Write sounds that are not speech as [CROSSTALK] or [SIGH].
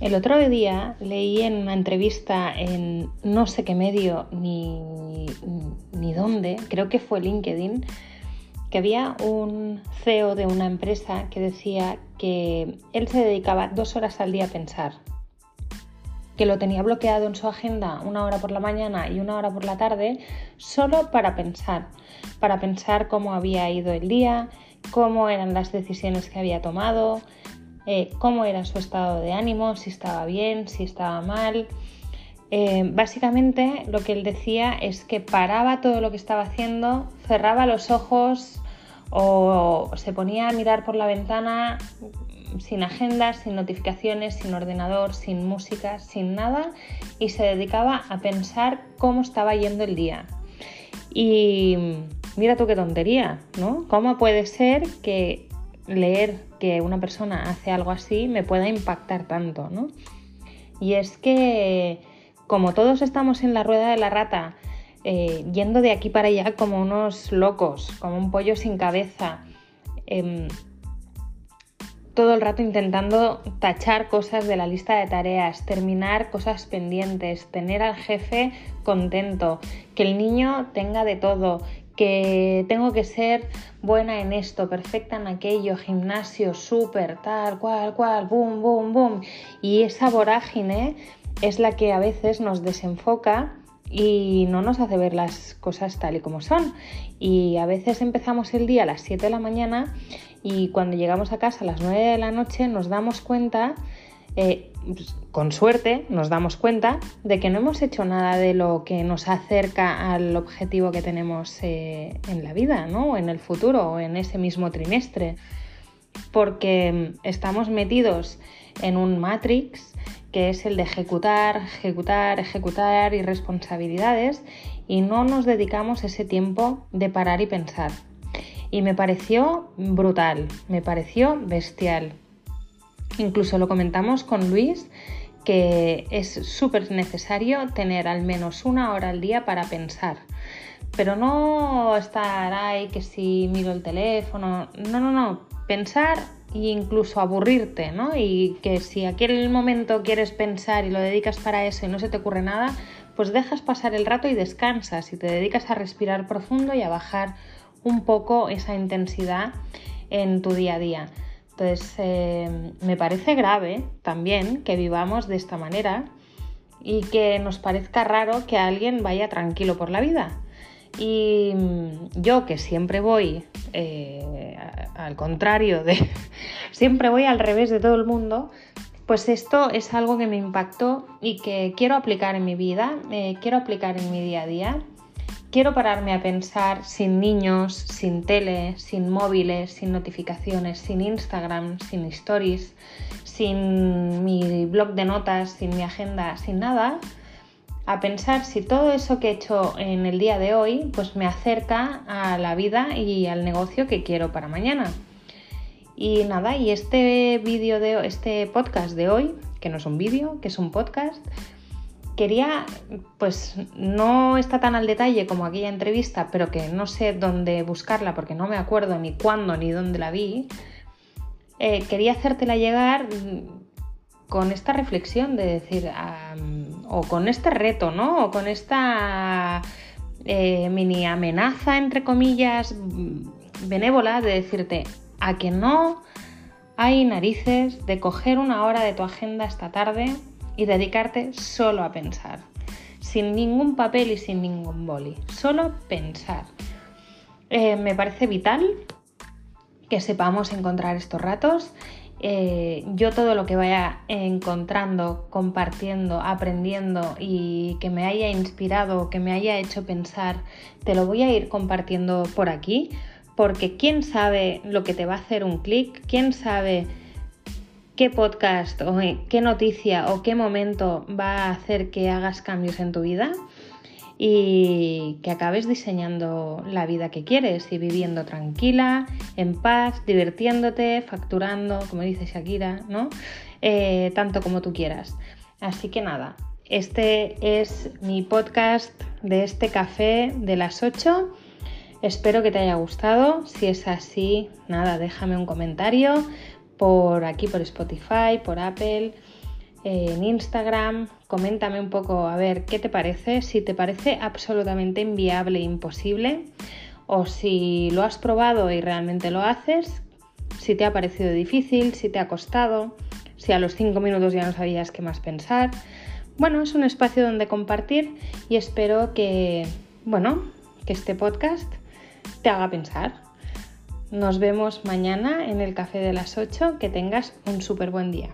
El otro día leí en una entrevista en no sé qué medio ni, ni dónde, creo que fue LinkedIn, que había un CEO de una empresa que decía que él se dedicaba dos horas al día a pensar, que lo tenía bloqueado en su agenda una hora por la mañana y una hora por la tarde solo para pensar, para pensar cómo había ido el día, cómo eran las decisiones que había tomado, eh, cómo era su estado de ánimo, si estaba bien, si estaba mal. Eh, básicamente lo que él decía es que paraba todo lo que estaba haciendo, cerraba los ojos o se ponía a mirar por la ventana sin agendas, sin notificaciones, sin ordenador, sin música, sin nada y se dedicaba a pensar cómo estaba yendo el día. Y mira tú qué tontería, ¿no? ¿Cómo puede ser que leer que una persona hace algo así me pueda impactar tanto, ¿no? Y es que como todos estamos en la rueda de la rata, eh, yendo de aquí para allá como unos locos, como un pollo sin cabeza, em, todo el rato intentando tachar cosas de la lista de tareas, terminar cosas pendientes, tener al jefe contento, que el niño tenga de todo, que tengo que ser buena en esto, perfecta en aquello, gimnasio, súper, tal, cual, cual, boom, boom, boom. Y esa vorágine es la que a veces nos desenfoca y no nos hace ver las cosas tal y como son. Y a veces empezamos el día a las 7 de la mañana y cuando llegamos a casa a las 9 de la noche nos damos cuenta eh, pues, con suerte nos damos cuenta de que no hemos hecho nada de lo que nos acerca al objetivo que tenemos eh, en la vida, ¿no? en el futuro, o en ese mismo trimestre. Porque estamos metidos en un matrix que es el de ejecutar, ejecutar, ejecutar y responsabilidades y no nos dedicamos ese tiempo de parar y pensar. Y me pareció brutal, me pareció bestial. Incluso lo comentamos con Luis que es súper necesario tener al menos una hora al día para pensar. Pero no estar ahí que si miro el teléfono, no, no, no, pensar e incluso aburrirte, ¿no? Y que si aquel momento quieres pensar y lo dedicas para eso y no se te ocurre nada, pues dejas pasar el rato y descansas y te dedicas a respirar profundo y a bajar un poco esa intensidad en tu día a día. Entonces, eh, me parece grave también que vivamos de esta manera y que nos parezca raro que alguien vaya tranquilo por la vida. Y mm, yo que siempre voy eh, al contrario de, [LAUGHS] siempre voy al revés de todo el mundo, pues esto es algo que me impactó y que quiero aplicar en mi vida, eh, quiero aplicar en mi día a día Quiero pararme a pensar sin niños, sin tele, sin móviles, sin notificaciones, sin Instagram, sin stories, sin mi blog de notas, sin mi agenda, sin nada, a pensar si todo eso que he hecho en el día de hoy pues me acerca a la vida y al negocio que quiero para mañana. Y nada, y este vídeo de este podcast de hoy, que no es un vídeo, que es un podcast, quería, pues no está tan al detalle como aquella entrevista, pero que no sé dónde buscarla porque no me acuerdo ni cuándo ni dónde la vi, eh, quería hacértela llegar con esta reflexión de decir, o con este reto, ¿no? O con esta eh, mini amenaza, entre comillas, benévola de decirte, a que no hay narices de coger una hora de tu agenda esta tarde y dedicarte solo a pensar, sin ningún papel y sin ningún boli, solo pensar. Eh, me parece vital que sepamos encontrar estos ratos. Eh, yo todo lo que vaya encontrando, compartiendo, aprendiendo y que me haya inspirado, que me haya hecho pensar, te lo voy a ir compartiendo por aquí, porque quién sabe lo que te va a hacer un clic, quién sabe qué podcast o qué noticia o qué momento va a hacer que hagas cambios en tu vida y que acabes diseñando la vida que quieres y viviendo tranquila, en paz, divirtiéndote, facturando, como dice Shakira, ¿no? Eh, tanto como tú quieras. Así que nada, este es mi podcast de este café de las 8. Espero que te haya gustado. Si es así, nada, déjame un comentario por aquí, por Spotify, por Apple. en Instagram, coméntame un poco a ver qué te parece, si te parece absolutamente inviable imposible o si lo has probado y realmente lo haces, si te ha parecido difícil, si te ha costado, si a los cinco minutos ya no sabías qué más pensar. Bueno, es un espacio donde compartir y espero que, bueno, que este podcast te haga pensar. Nos vemos mañana en el café de las 8. Que tengas un súper buen día.